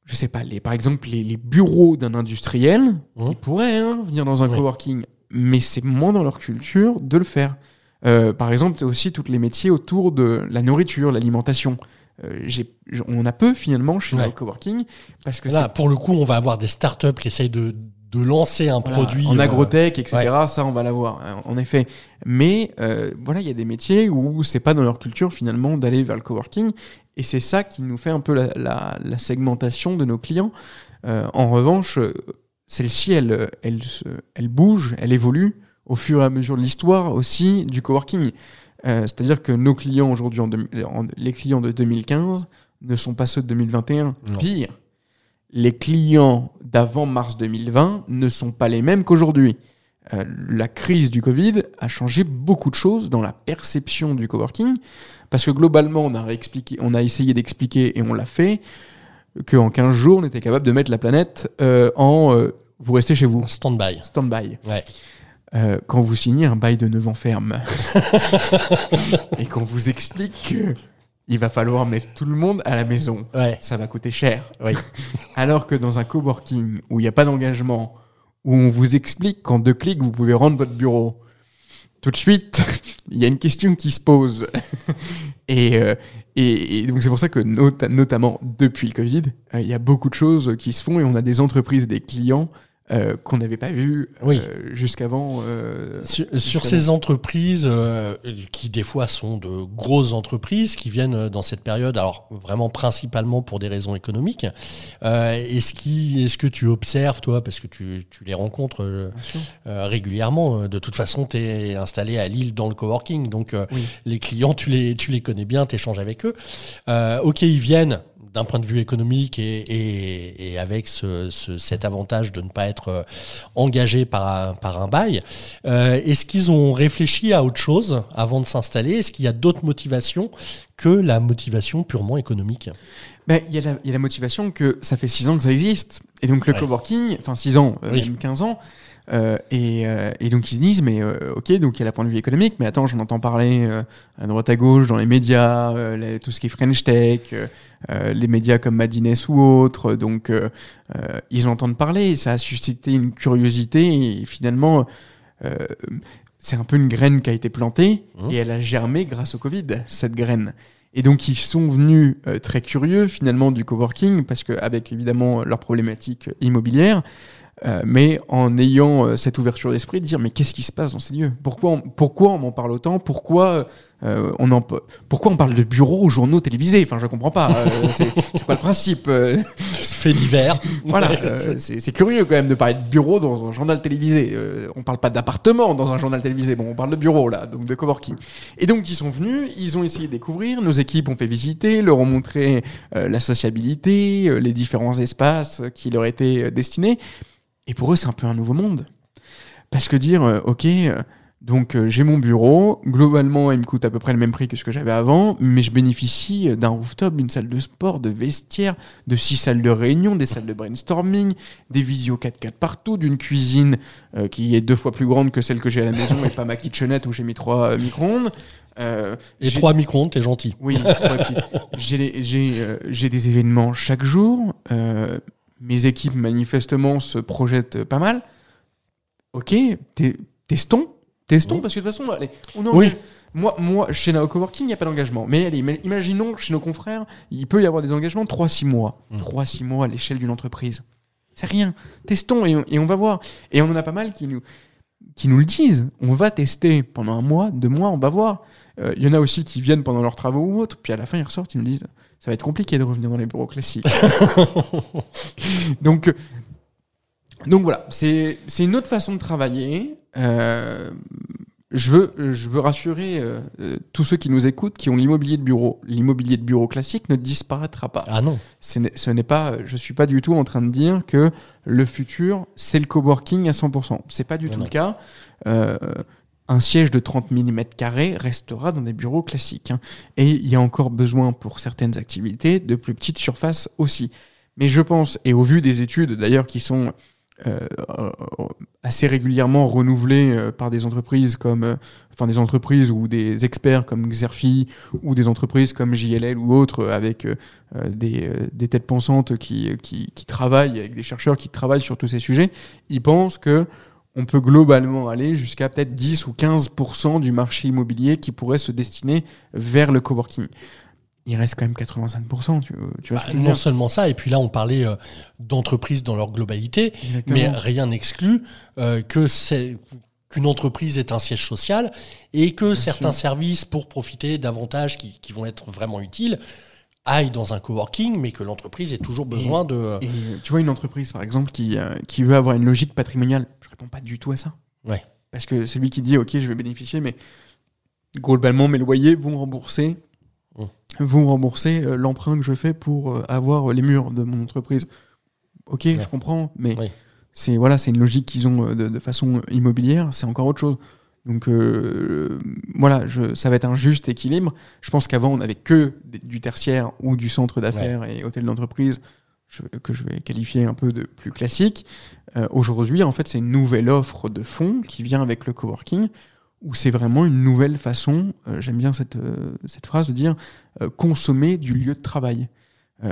je sais pas, les, par exemple, les, bureaux d'un industriel, mmh. ils pourraient hein, venir dans un coworking, mais c'est moins dans leur culture de le faire. par exemple, aussi tous les métiers autour de la nourriture, l'alimentation. Euh, on a peu finalement chez ouais. Coworking parce que là, pour le coup, on va avoir des startups qui essayent de, de lancer un produit en euh, agrotech, etc. Ça, on va l'avoir hein, en effet. Mais euh, voilà, il y a des métiers où c'est pas dans leur culture finalement d'aller vers le coworking, et c'est ça qui nous fait un peu la, segmentation de nos clients. en revanche, celle-ci, elle, elle, elle bouge, elle évolue au fur et à mesure de l'histoire aussi du coworking. Euh, c'est-à-dire que nos clients aujourd'hui, les clients de 2015 ne sont pas ceux de 2021. Pire, les clients d'avant mars 2020 ne sont pas les mêmes qu'aujourd'hui. Euh, la crise du Covid a changé beaucoup de choses dans la perception du coworking, parce que globalement, on a, réexpliqué, on a essayé d'expliquer, et on l'a fait, qu'en 15 jours, on était capable de mettre la planète euh, en... vous restez chez vous. Stand-by. Stand-by. Ouais. Euh, quand vous signez un bail de 9 ans ferme [LAUGHS] et qu'on vous explique que il va falloir mettre tout le monde à la maison, ça va coûter cher. [LAUGHS] Alors que dans un coworking où il n'y a pas d'engagement, où on vous explique qu'en deux clics vous pouvez rendre votre bureau, tout de suite, [LAUGHS] il y a une question qui se pose. Euh, et, et, donc c'est pour ça que notamment depuis le Covid, euh, il y a beaucoup de choses qui se font et on a des entreprises, des clients euh, qu'on n'avait pas vu oui. Euh, jusqu'avant. Euh, sur, ces entreprises qui des fois sont de grosses entreprises qui viennent dans cette période, alors vraiment principalement pour des raisons économiques. est-ce, qui, est-ce que tu observes toi, parce que tu, tu les rencontres régulièrement, de toute façon tu es installé à Lille dans le coworking, donc les clients tu les, tu les connais bien, tu échanges avec eux. ok, ils viennent d'un point de vue économique et, et, avec ce, cet avantage de ne pas être euh, engagé par un, par un bail, euh, est-ce qu'ils ont réfléchi à autre chose avant de s'installer? Est-ce qu'il y a d'autres motivations que la motivation purement économique? Ben, il y, a la, y a la motivation que ça fait six ans que ça existe. Et donc le coworking, enfin 6 ans, même 15 ans, euh, et, euh, et, donc ils se disent, mais euh, ok, donc il y a la point de vue économique, mais attends, j'en entends parler à droite à gauche dans les médias, tout ce qui est French Tech, les médias comme Madines ou autres, donc ils entendent parler, ça a suscité une curiosité, et finalement, c'est un peu une graine qui a été plantée, mmh. et elle a germé grâce au Covid, cette graine. Et donc ils sont venus très curieux finalement du coworking, parce qu'avec évidemment leurs problématiques immobilières, euh, mais en ayant euh, cette ouverture d'esprit, de dire mais qu'est-ce qui se passe dans ces lieux? Pourquoi on, pourquoi on m'en parle autant? Pourquoi euh, on en, pourquoi on parle de bureaux aux journaux télévisés? Enfin, je comprends pas. [LAUGHS] c'est quoi le principe Fait divers. voilà, c'est curieux quand même de parler de bureau dans un journal télévisé. on parle pas d'appartement dans un journal télévisé. Bon, on parle de bureau là, donc de coworking. Et donc ils sont venus, ils ont essayé de découvrir. Nos équipes ont fait visiter, leur ont montré la sociabilité, les différents espaces qui leur étaient destinés. Et pour eux, c'est un peu un nouveau monde. Parce que dire, euh, ok, euh, donc euh, j'ai mon bureau, globalement il me coûte à peu près le même prix que ce que j'avais avant, mais je bénéficie d'un rooftop, d'une salle de sport, de vestiaires, de six salles de réunion, des salles de brainstorming, des visio 4x4 partout, d'une cuisine qui est deux fois plus grande que celle que j'ai à la maison et pas ma kitchenette où j'ai mis trois micro-ondes. et trois micro-ondes, t'es gentil. Oui, j'ai des événements chaque jour mes équipes manifestement se projettent pas mal. Ok, testons, testons, parce que de toute façon, allez, on oui. Moi, moi, chez Nao Coworking, il n'y a pas d'engagement. Mais allez, imaginons chez nos confrères, il peut y avoir des engagements 3-6 mois. 3-6 mmh. mois à l'échelle d'une entreprise. C'est rien. Testons et on, va voir. Et on en a pas mal qui nous, qui nous le disent. On va tester pendant un mois, deux mois, on va voir. Euh, il y en a aussi qui viennent pendant leurs travaux ou autre, puis à la fin ils ressortent, ils nous disent ça va être compliqué de revenir dans les bureaux classiques. [LAUGHS] donc, donc voilà, c'est une autre façon de travailler. Euh, je, veux, je veux rassurer euh, tous ceux qui nous écoutent, qui ont l'immobilier de bureau. L'immobilier de bureau classique ne disparaîtra pas. Ah non. Ce n'est pas, je suis pas du tout en train de dire que le futur, c'est le coworking à 100%. C'est pas du tout le cas. Euh, un siège de 30 mm restera dans des bureaux classiques. Hein. Et il y a encore besoin pour certaines activités de plus petites surfaces aussi. Mais je pense, et au vu des études d'ailleurs qui sont euh, assez régulièrement renouvelées euh, par des entreprises comme, enfin des entreprises ou des experts comme Xerfi ou des entreprises comme JLL ou autres avec euh, des, têtes pensantes qui, travaillent avec des chercheurs qui travaillent sur tous ces sujets, ils pensent que on peut globalement aller jusqu'à peut-être 10 ou 15% du marché immobilier qui pourrait se destiner vers le coworking. Il reste quand même 85%. Tu, tu bah, non seulement ça, et puis là on parlait euh, d'entreprises dans leur globalité, mais rien n'exclut euh, que c'est qu'une entreprise est un siège social et que certains services pour profiter d'avantages qui, qui, vont être vraiment utiles aillent dans un coworking, mais que l'entreprise ait toujours besoin de... tu vois une entreprise par exemple qui, euh, qui veut avoir une logique patrimoniale pas du tout à ça. Ouais. Parce que celui qui dit, OK, je vais bénéficier, mais globalement, mes loyers vont rembourser, mmh. vont rembourser euh, l'emprunt que je fais pour euh, avoir les murs de mon entreprise. Ok, je comprends, mais c'est voilà, c'est une logique qu'ils ont de, façon immobilière, c'est encore autre chose. Donc voilà, je, ça va être un juste équilibre. Je pense qu'avant, on n'avait que du tertiaire ou du centre d'affaires et hôtel d'entreprise que je vais qualifier un peu de plus classique. Euh, aujourd'hui, en fait, c'est une nouvelle offre de fonds qui vient avec le coworking, où c'est vraiment une nouvelle façon, euh, j'aime bien cette, euh, cette phrase de dire, consommer du lieu de travail.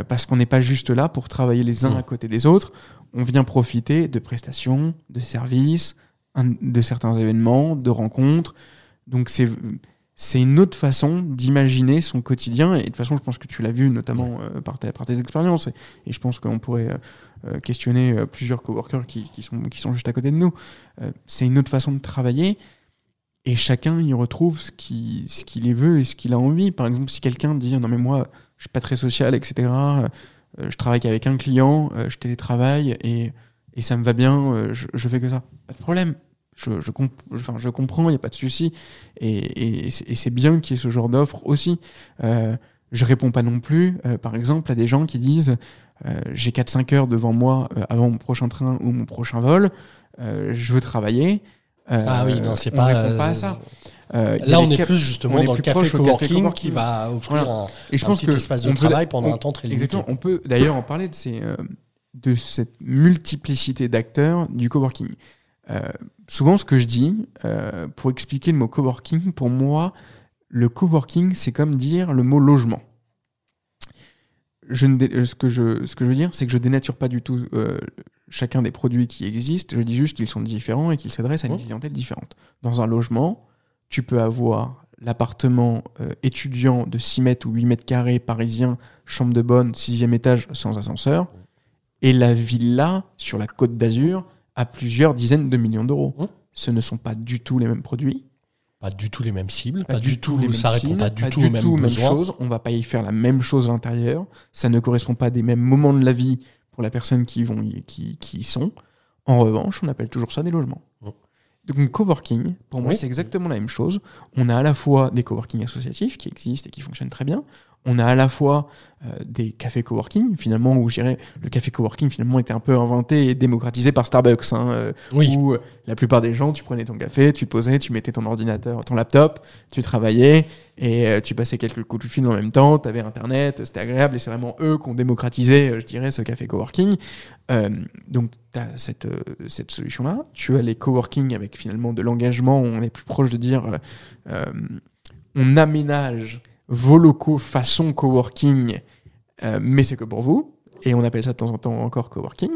parce qu'on n'est pas juste là pour travailler les uns à côté des autres, on vient profiter de prestations, de services, de certains événements, de rencontres. Donc c'est c'est une autre façon d'imaginer son quotidien. Et de toute façon, je pense que tu l'as vu notamment euh, par, par, tes expériences. Et, je pense qu'on pourrait euh, euh, questionner plusieurs coworkers qui, qui, sont, qui sont juste à côté de nous. c'est une autre façon de travailler. Et chacun y retrouve ce qu'il ce veut et ce qu'il a envie. Par exemple, si quelqu'un dit non mais moi je suis pas très social, etc. je travaille qu'avec un client, je télétravaille et, et ça me va bien, je, je fais que ça. Pas de problème je, je, enfin, je comprends, il n'y a pas de souci. Et, et, c'est bien qu'il y ait ce genre d'offre aussi. Euh, je réponds pas non plus, euh, par exemple, à des gens qui disent euh, j'ai 4-5 heures devant moi euh, avant mon prochain train ou mon prochain vol, euh, je veux travailler. ah oui, non, c'est pas. répond pas à ça. Là, on est plus justement dans le café coworking, qui va offrir un, et je pense petit que espace de travail pendant un temps très limité. Exactement. On peut d'ailleurs en parler de ces de cette multiplicité d'acteurs du coworking. Euh, souvent, ce que je dis, euh, pour expliquer le mot coworking, pour moi, le coworking, c'est comme dire le mot logement. Je ne ce, que je, ce que je veux dire, c'est que je dénature pas du tout chacun des produits qui existent. Je dis juste qu'ils sont différents et qu'ils s'adressent à une clientèle différente. Dans un logement, tu peux avoir l'appartement euh, étudiant de 6 mètres ou 8 mètres carrés parisien, chambre de bonne, sixième étage sans ascenseur, et la villa sur la côte d'Azur à plusieurs dizaines de millions d'euros. Mmh. Ce ne sont pas du tout les mêmes produits. Pas du tout les mêmes cibles, pas, du, tout, les mêmes ça répond pas du tout aux mêmes Choses. On va pas y faire la même chose à l'intérieur. Ça ne correspond pas des mêmes moments de la vie pour la personne qui, vont qui, qui y sont. En revanche, on appelle toujours ça des logements. Mmh. Donc, coworking, pour moi, c'est exactement la même chose. On a à la fois des coworking associatifs qui existent et qui fonctionnent très bien. On a à la fois euh, des cafés coworking, finalement, où je dirais le café coworking finalement était un peu inventé et démocratisé par Starbucks, hein, euh, où euh, la plupart des gens, tu prenais ton café, tu te posais, tu mettais ton ordinateur, ton laptop, tu travaillais et tu passais quelques coups de fil en même temps, tu avais Internet, c'était agréable et c'est vraiment eux qui ont démocratisé, je dirais, ce café coworking. donc, tu as cette, cette solution-là. Tu as les coworking avec finalement de l'engagement, on est plus proche de dire on aménage vos locaux façon coworking, euh, mais c'est que pour vous. Et on appelle ça de temps en temps encore coworking.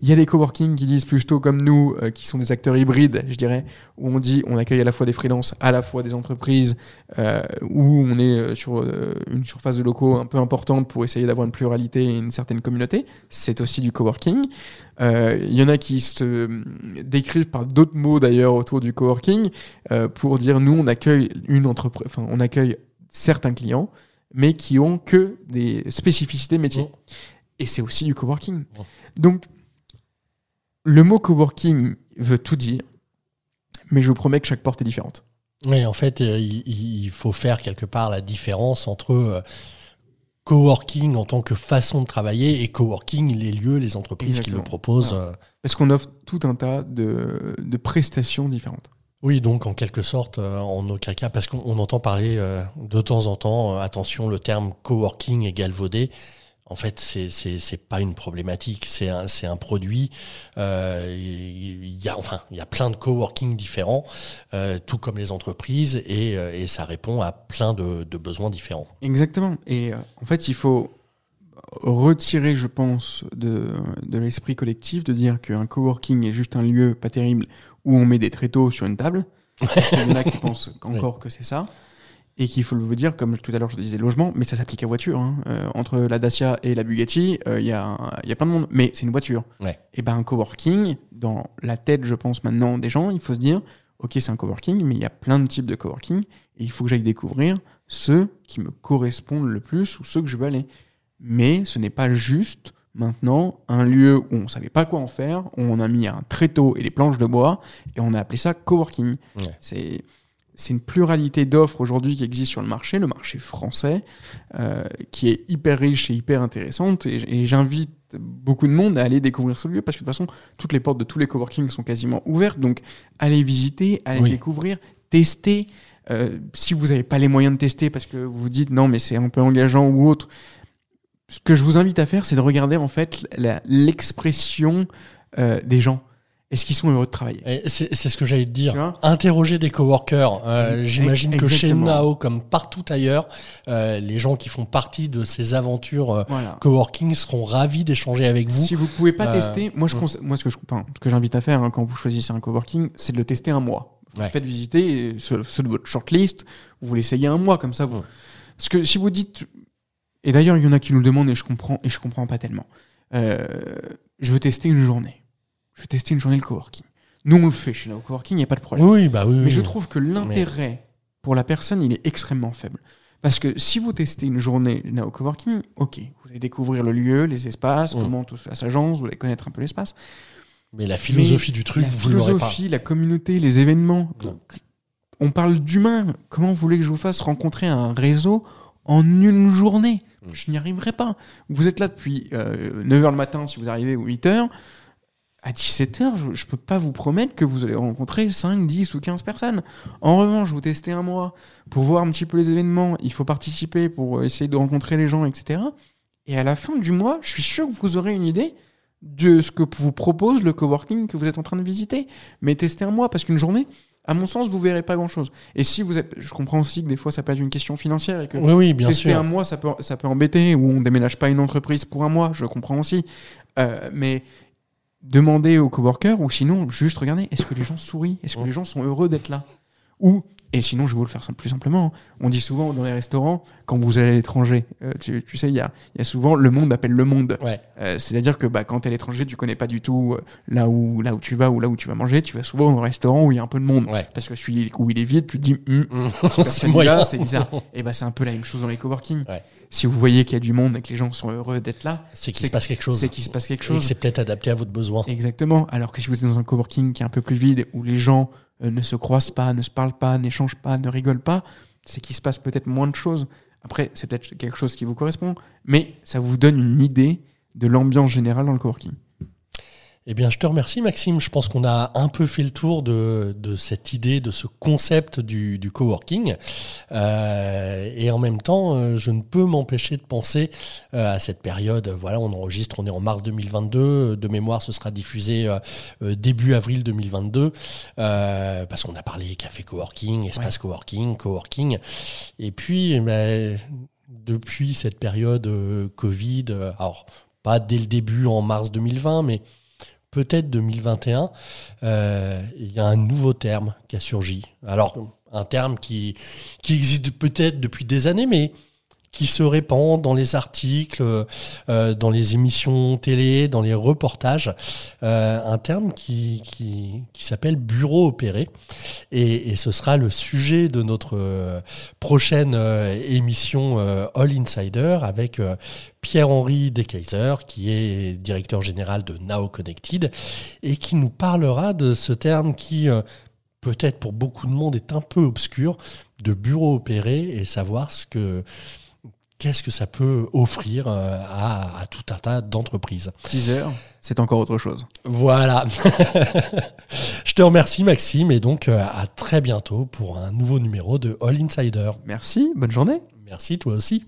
Il y a des coworking qui disent plutôt comme nous, euh, qui sont des acteurs hybrides, je dirais, où on dit on accueille à la fois des freelances, à la fois des entreprises, euh, où on est sur une surface de locaux un peu importante pour essayer d'avoir une pluralité et une certaine communauté. C'est aussi du coworking. Il y en a qui se décrivent par d'autres mots d'ailleurs autour du coworking pour dire nous on accueille une entreprise, enfin on accueille certains clients, mais qui ont que des spécificités métiers. Mmh. Et c'est aussi du coworking. Mmh. Donc, le mot coworking veut tout dire, mais je vous promets que chaque porte est différente. Oui, en fait, euh, il, faut faire quelque part la différence entre euh, coworking en tant que façon de travailler et coworking, les lieux, les entreprises qui le proposent. Euh. Parce qu'on offre tout un tas de, de prestations différentes. Oui, donc en quelque sorte, euh, en aucun cas, parce qu'on entend parler euh, de temps en temps, euh, attention, le terme coworking est galvaudé. En fait, c'est pas une problématique, c'est un produit. Il y a plein de coworking différents, tout comme les entreprises, et, ça répond à plein de, de besoins différents. Exactement. Et en fait, il faut retirer, je pense, de, de l'esprit collectif de dire qu'un coworking est juste un lieu pas terrible où on met des tréteaux sur une table. Il y en a qui pensent [LAUGHS] encore que c'est ça. Et qu'il faut le dire, comme tout à l'heure je disais logement, mais ça s'applique à voiture. Hein. Euh, entre la Dacia et la Bugatti, euh, il y, a, y a plein de monde, mais c'est une voiture. Et ben un coworking, dans la tête, je pense maintenant des gens, il faut se dire, ok, c'est un coworking, mais il y a plein de types de coworking, et il faut que j'aille découvrir ceux qui me correspondent le plus ou ceux que je veux aller. Mais ce n'est pas juste maintenant un lieu où on savait pas quoi en faire, où on a mis un tréteau et des planches de bois et on a appelé ça coworking. C'est c'est une pluralité d'offres aujourd'hui qui existe sur le marché, le marché français, euh, qui est hyper riche et hyper intéressante. Et, j'invite beaucoup de monde à aller découvrir ce lieu parce que de toute façon, toutes les portes de tous les coworking sont quasiment ouvertes. Donc, allez visiter, allez découvrir, tester. Euh, si vous n'avez pas les moyens de tester parce que vous vous dites non, mais c'est un peu engageant ou autre, ce que je vous invite à faire, c'est de regarder en fait l'expression euh, des gens. Est-ce qu'ils sont heureux de travailler? C'est ce que j'allais te dire. Interroger des coworkers. Euh, j'imagine que chez Nao, comme partout ailleurs, euh, les gens qui font partie de ces aventures coworking seront ravis d'échanger avec vous. Si vous pouvez pas tester, moi, je, hmm. moi ce que je, ce que j'invite à faire hein, quand vous choisissez un coworking, c'est de le tester un mois. Vous faites visiter ceux, de votre shortlist, vous l'essayez un mois comme ça. Vous... Hmm. Parce que si vous dites et d'ailleurs, il y en a qui nous le demandent et je comprends, et je comprends pas tellement. Euh, je veux tester une journée. Je veux tester une journée le coworking. Nous, on le fait chez le coworking, il n'y a pas de problème. Oui, bah oui. Mais je trouve que l'intérêt pour la personne, il est extrêmement faible. Parce que si vous testez une journée au coworking, ok, vous allez découvrir le lieu, les espaces, comment tout ça s'agence, vous allez connaître un peu l'espace. Mais la philosophie du truc, la vous philosophie, la communauté, les événements. On parle d'humain. Comment vous voulez que je vous fasse rencontrer un réseau en une journée? Mm. Je n'y arriverai pas. Vous êtes là depuis 9h euh, le matin si vous arrivez ou 8h. À 17h, je ne peux pas vous promettre que vous allez rencontrer 5, 10 ou 15 personnes. En revanche, vous testez un mois pour voir un petit peu les événements, il faut participer pour essayer de rencontrer les gens, etc. Et à la fin du mois, je suis sûr que vous aurez une idée de ce que vous propose le coworking que vous êtes en train de visiter. Mais testez un mois, parce qu'une journée, à mon sens, vous verrez pas grand chose. Et si vous êtes, je comprends aussi que des fois ça peut être une question financière et que oui, oui, bien sûr. un mois ça peut, ça peut embêter ou on déménage pas une entreprise pour un mois, je comprends aussi. Euh, mais demandez aux coworkers ou sinon juste regardez, est-ce que les gens sourient, est-ce que les gens sont heureux d'être là? Ou et sinon, je vais vous le faire plus simplement. On dit souvent dans les restaurants, quand vous allez à l'étranger, euh, tu, tu sais, il y a, y a souvent le monde appelle le monde. Ouais. Euh, C'est-à-dire que bah, quand tu es à l'étranger, tu connais pas du tout euh, là où, là où tu vas ou là où tu vas manger. Tu vas souvent dans un restaurant où il y a un peu de monde. Ouais. Parce que celui où il est vide, tu te dis, Hum, c'est va, [LAUGHS] c'est bizarre. Et bah, c'est un peu la même chose dans les coworking. Ouais. Si vous voyez qu'il y a du monde et que les gens sont heureux d'être là, C'est qu'il se passe quelque chose. c'est qu'il se passe quelque Et que chose. c'est peut-être adapté à votre besoin. Exactement. Alors que si vous êtes dans un coworking qui est un peu plus vide, où les gens ne se croisent pas, ne se parlent pas, n'échangent pas, ne rigolent pas, c'est qu'il se passe peut-être moins de choses. Après, c'est peut-être quelque chose qui vous correspond, mais ça vous donne une idée de l'ambiance générale dans le coworking. Eh bien, je te remercie, Maxime. Je pense qu'on a un peu fait le tour de, de cette idée, de ce concept du, du coworking. Euh, et en même temps, euh, je ne peux m'empêcher de penser euh, à cette période. Voilà, on enregistre, on est en mars 2022. De mémoire, ce sera diffusé début avril 2022. euh, parce qu'on a parlé café coworking, espace coworking, coworking. Et puis, eh ben, depuis cette période euh, Covid, alors pas dès le début en mars 2020, mais peut-être 2021, euh, il y a un nouveau terme qui a surgi. Alors, un terme qui, qui existe peut-être depuis des années, mais qui se répand dans les articles, euh, dans les émissions télé, dans les reportages. Euh, un terme qui, qui, qui s'appelle bureau opéré. Et, et ce sera le sujet de notre euh, prochaine émission All Insider avec Pierre-Henri Dekaiser, qui est directeur général de Now Connected, et qui nous parlera de ce terme qui, peut-être pour beaucoup de monde, est un peu obscur, de bureau opéré, et savoir ce que qu'est-ce que ça peut offrir euh, à, à tout un tas d'entreprises. Teaser, c'est encore autre chose. Voilà. [LAUGHS] Je te remercie Maxime et donc euh, à très bientôt pour un nouveau numéro de All Insider. Merci, bonne journée. Merci toi aussi.